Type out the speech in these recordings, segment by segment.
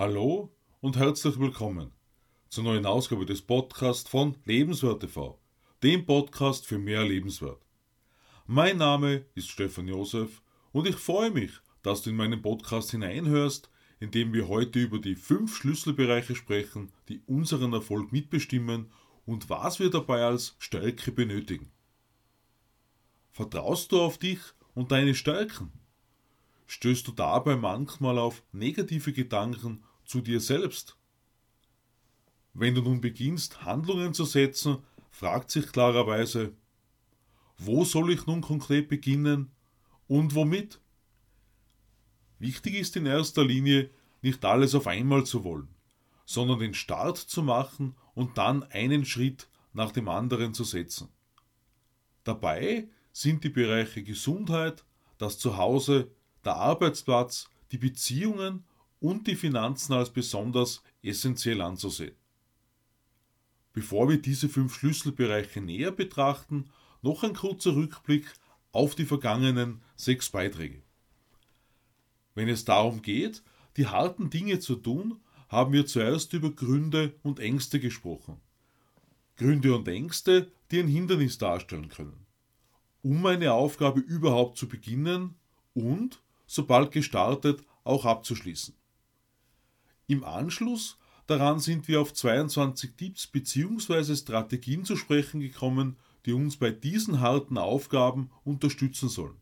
Hallo und herzlich willkommen zur neuen Ausgabe des Podcasts von Lebenswert TV, dem Podcast für mehr Lebenswert. Mein Name ist Stefan Josef und ich freue mich, dass du in meinen Podcast hineinhörst, in dem wir heute über die fünf Schlüsselbereiche sprechen, die unseren Erfolg mitbestimmen und was wir dabei als Stärke benötigen. Vertraust du auf dich und deine Stärken? Stößt du dabei manchmal auf negative Gedanken zu dir selbst? Wenn du nun beginnst, Handlungen zu setzen, fragt sich klarerweise, wo soll ich nun konkret beginnen und womit? Wichtig ist in erster Linie, nicht alles auf einmal zu wollen, sondern den Start zu machen und dann einen Schritt nach dem anderen zu setzen. Dabei sind die Bereiche Gesundheit, das Zuhause, der Arbeitsplatz, die Beziehungen und die Finanzen als besonders essentiell anzusehen. Bevor wir diese fünf Schlüsselbereiche näher betrachten, noch ein kurzer Rückblick auf die vergangenen sechs Beiträge. Wenn es darum geht, die harten Dinge zu tun, haben wir zuerst über Gründe und Ängste gesprochen. Gründe und Ängste, die ein Hindernis darstellen können. Um eine Aufgabe überhaupt zu beginnen und, sobald gestartet, auch abzuschließen. Im Anschluss daran sind wir auf 22 Tipps bzw. Strategien zu sprechen gekommen, die uns bei diesen harten Aufgaben unterstützen sollen.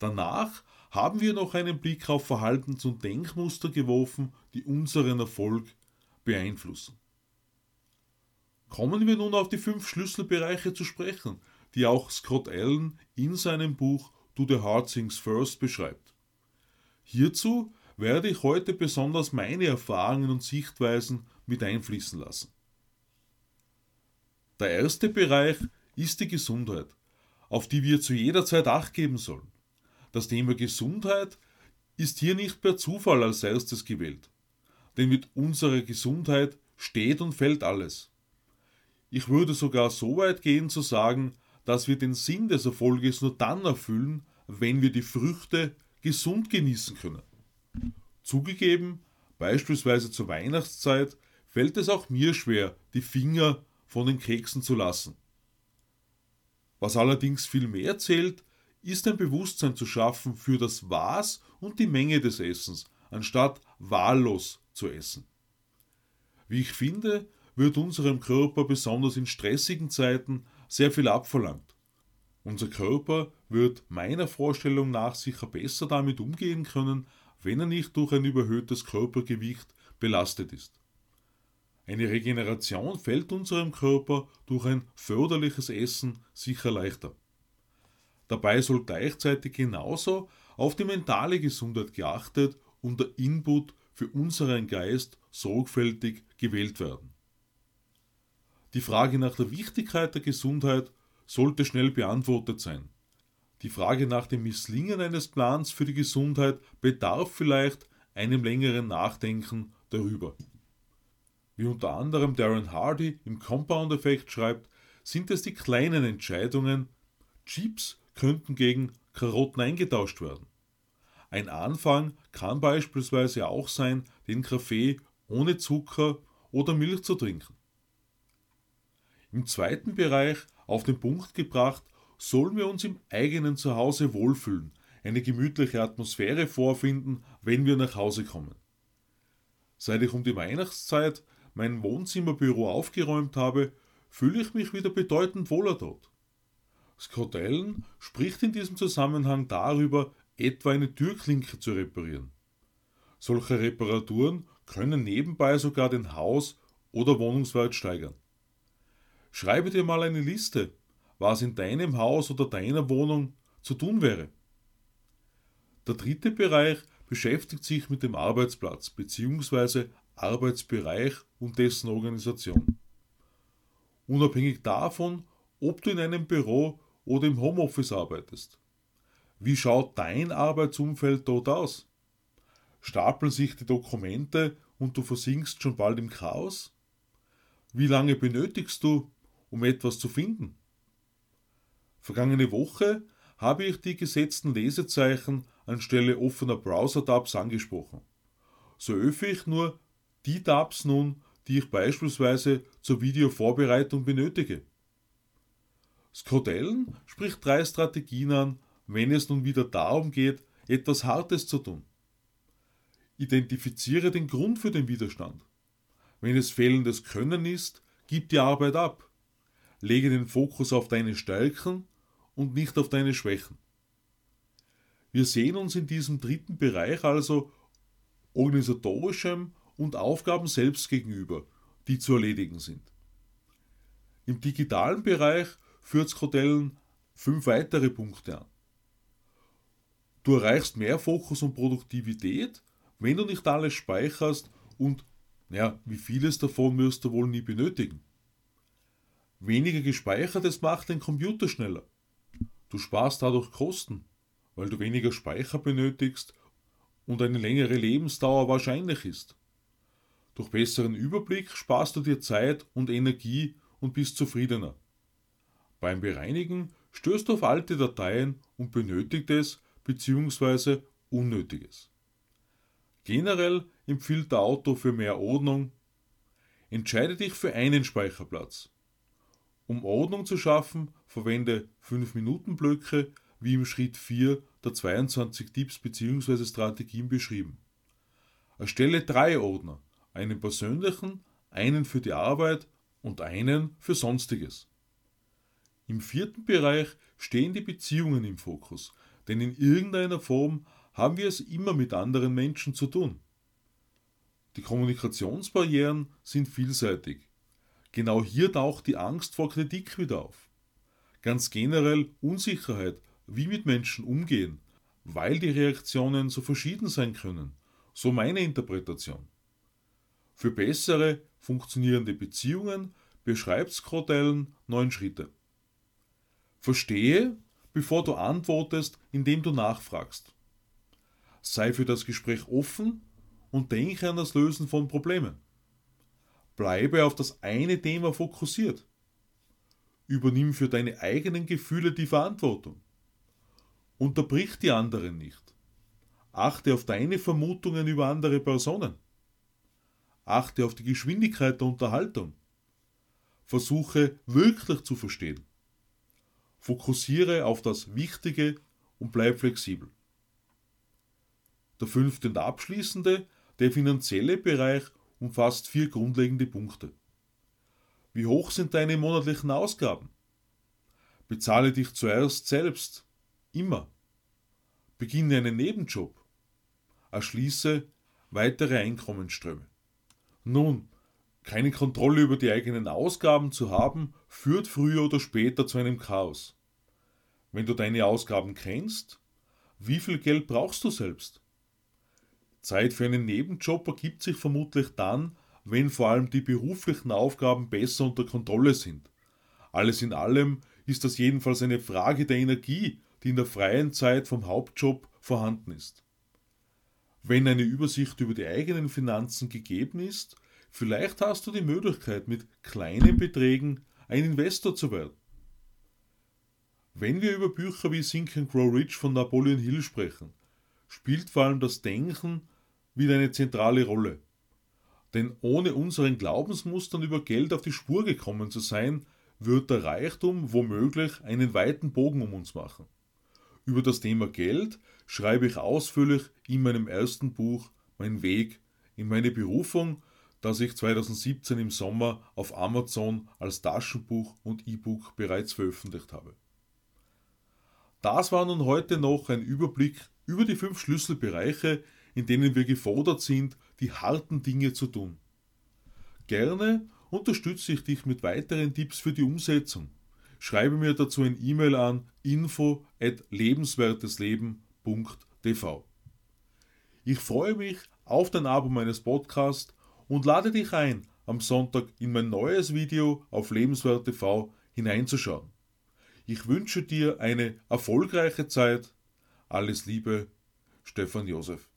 Danach haben wir noch einen Blick auf Verhaltens- und Denkmuster geworfen, die unseren Erfolg beeinflussen. Kommen wir nun auf die fünf Schlüsselbereiche zu sprechen, die auch Scott Allen in seinem Buch Do the Hard Things First beschreibt. Hierzu werde ich heute besonders meine Erfahrungen und Sichtweisen mit einfließen lassen. Der erste Bereich ist die Gesundheit, auf die wir zu jeder Zeit Acht geben sollen. Das Thema Gesundheit ist hier nicht per Zufall als erstes gewählt, denn mit unserer Gesundheit steht und fällt alles. Ich würde sogar so weit gehen zu sagen, dass wir den Sinn des Erfolges nur dann erfüllen, wenn wir die Früchte gesund genießen können. Zugegeben, beispielsweise zur Weihnachtszeit fällt es auch mir schwer, die Finger von den Keksen zu lassen. Was allerdings viel mehr zählt, ist ein Bewusstsein zu schaffen für das Was und die Menge des Essens, anstatt wahllos zu essen. Wie ich finde, wird unserem Körper besonders in stressigen Zeiten sehr viel abverlangt. Unser Körper wird meiner Vorstellung nach sicher besser damit umgehen können, wenn er nicht durch ein überhöhtes Körpergewicht belastet ist. Eine Regeneration fällt unserem Körper durch ein förderliches Essen sicher leichter. Dabei soll gleichzeitig genauso auf die mentale Gesundheit geachtet und der Input für unseren Geist sorgfältig gewählt werden. Die Frage nach der Wichtigkeit der Gesundheit sollte schnell beantwortet sein. Die Frage nach dem Misslingen eines Plans für die Gesundheit bedarf vielleicht einem längeren Nachdenken darüber. Wie unter anderem Darren Hardy im Compound-Effekt schreibt, sind es die kleinen Entscheidungen, Chips könnten gegen Karotten eingetauscht werden. Ein Anfang kann beispielsweise auch sein, den Kaffee ohne Zucker oder Milch zu trinken. Im zweiten Bereich, auf den Punkt gebracht, sollen wir uns im eigenen Zuhause wohlfühlen, eine gemütliche Atmosphäre vorfinden, wenn wir nach Hause kommen. Seit ich um die Weihnachtszeit mein Wohnzimmerbüro aufgeräumt habe, fühle ich mich wieder bedeutend wohler dort. Scott Allen spricht in diesem Zusammenhang darüber, etwa eine Türklinke zu reparieren. Solche Reparaturen können nebenbei sogar den Haus- oder Wohnungswert steigern. Schreibe dir mal eine Liste, was in deinem Haus oder deiner Wohnung zu tun wäre. Der dritte Bereich beschäftigt sich mit dem Arbeitsplatz bzw. Arbeitsbereich und dessen Organisation. Unabhängig davon, ob du in einem Büro oder im Homeoffice arbeitest. Wie schaut dein Arbeitsumfeld dort aus? Stapeln sich die Dokumente und du versinkst schon bald im Chaos? Wie lange benötigst du, um etwas zu finden? Vergangene Woche habe ich die gesetzten Lesezeichen anstelle offener Browser-Tabs angesprochen. so öffne ich nur die Tabs nun, die ich beispielsweise zur Videovorbereitung benötige. Skrodellen spricht drei Strategien an, wenn es nun wieder darum geht, etwas Hartes zu tun. Identifiziere den Grund für den Widerstand. Wenn es fehlendes Können ist, gib die Arbeit ab. Lege den Fokus auf deine Stärken und nicht auf deine Schwächen. Wir sehen uns in diesem dritten Bereich also organisatorischem und Aufgaben selbst gegenüber, die zu erledigen sind. Im digitalen Bereich führt Skrodellen fünf weitere Punkte an. Du erreichst mehr Fokus und Produktivität, wenn du nicht alles speicherst und, ja, wie vieles davon wirst du wohl nie benötigen. Weniger gespeichertes macht den Computer schneller. Du sparst dadurch Kosten, weil du weniger Speicher benötigst und eine längere Lebensdauer wahrscheinlich ist. Durch besseren Überblick sparst du dir Zeit und Energie und bist zufriedener. Beim Bereinigen stößt du auf alte Dateien und benötigtes bzw. Unnötiges. Generell empfiehlt der Autor für mehr Ordnung. Entscheide dich für einen Speicherplatz. Um Ordnung zu schaffen, verwende 5-Minuten-Blöcke, wie im Schritt 4 der 22 Tipps bzw. Strategien beschrieben. Erstelle drei Ordner, einen persönlichen, einen für die Arbeit und einen für Sonstiges. Im vierten Bereich stehen die Beziehungen im Fokus, denn in irgendeiner Form haben wir es immer mit anderen Menschen zu tun. Die Kommunikationsbarrieren sind vielseitig. Genau hier taucht die Angst vor Kritik wieder auf. Ganz generell Unsicherheit, wie mit Menschen umgehen, weil die Reaktionen so verschieden sein können. So meine Interpretation. Für bessere, funktionierende Beziehungen beschreibt Skrodellen neun Schritte. Verstehe, bevor du antwortest, indem du nachfragst. Sei für das Gespräch offen und denke an das Lösen von Problemen. Bleibe auf das eine Thema fokussiert. Übernimm für deine eigenen Gefühle die Verantwortung. Unterbrich die anderen nicht. Achte auf deine Vermutungen über andere Personen. Achte auf die Geschwindigkeit der Unterhaltung. Versuche wirklich zu verstehen. Fokussiere auf das Wichtige und bleib flexibel. Der fünfte und abschließende, der finanzielle Bereich umfasst vier grundlegende Punkte. Wie hoch sind deine monatlichen Ausgaben? Bezahle dich zuerst selbst. Immer. Beginne einen Nebenjob. Erschließe weitere Einkommensströme. Nun, keine Kontrolle über die eigenen Ausgaben zu haben, führt früher oder später zu einem Chaos. Wenn du deine Ausgaben kennst, wie viel Geld brauchst du selbst? Zeit für einen Nebenjob ergibt sich vermutlich dann, wenn vor allem die beruflichen Aufgaben besser unter Kontrolle sind. Alles in allem ist das jedenfalls eine Frage der Energie, die in der freien Zeit vom Hauptjob vorhanden ist. Wenn eine Übersicht über die eigenen Finanzen gegeben ist, Vielleicht hast du die Möglichkeit, mit kleinen Beträgen ein Investor zu werden. Wenn wir über Bücher wie Think and Grow Rich von Napoleon Hill sprechen, spielt vor allem das Denken wieder eine zentrale Rolle. Denn ohne unseren Glaubensmustern über Geld auf die Spur gekommen zu sein, wird der Reichtum womöglich einen weiten Bogen um uns machen. Über das Thema Geld schreibe ich ausführlich in meinem ersten Buch Mein Weg in meine Berufung das ich 2017 im Sommer auf Amazon als Taschenbuch und E-Book bereits veröffentlicht habe. Das war nun heute noch ein Überblick über die fünf Schlüsselbereiche, in denen wir gefordert sind, die harten Dinge zu tun. Gerne unterstütze ich dich mit weiteren Tipps für die Umsetzung. Schreibe mir dazu ein E-Mail an info at lebenswertesleben.tv. Ich freue mich auf dein Abo meines Podcasts und lade dich ein, am Sonntag in mein neues Video auf Lebenswert TV hineinzuschauen. Ich wünsche dir eine erfolgreiche Zeit. Alles Liebe, Stefan Josef.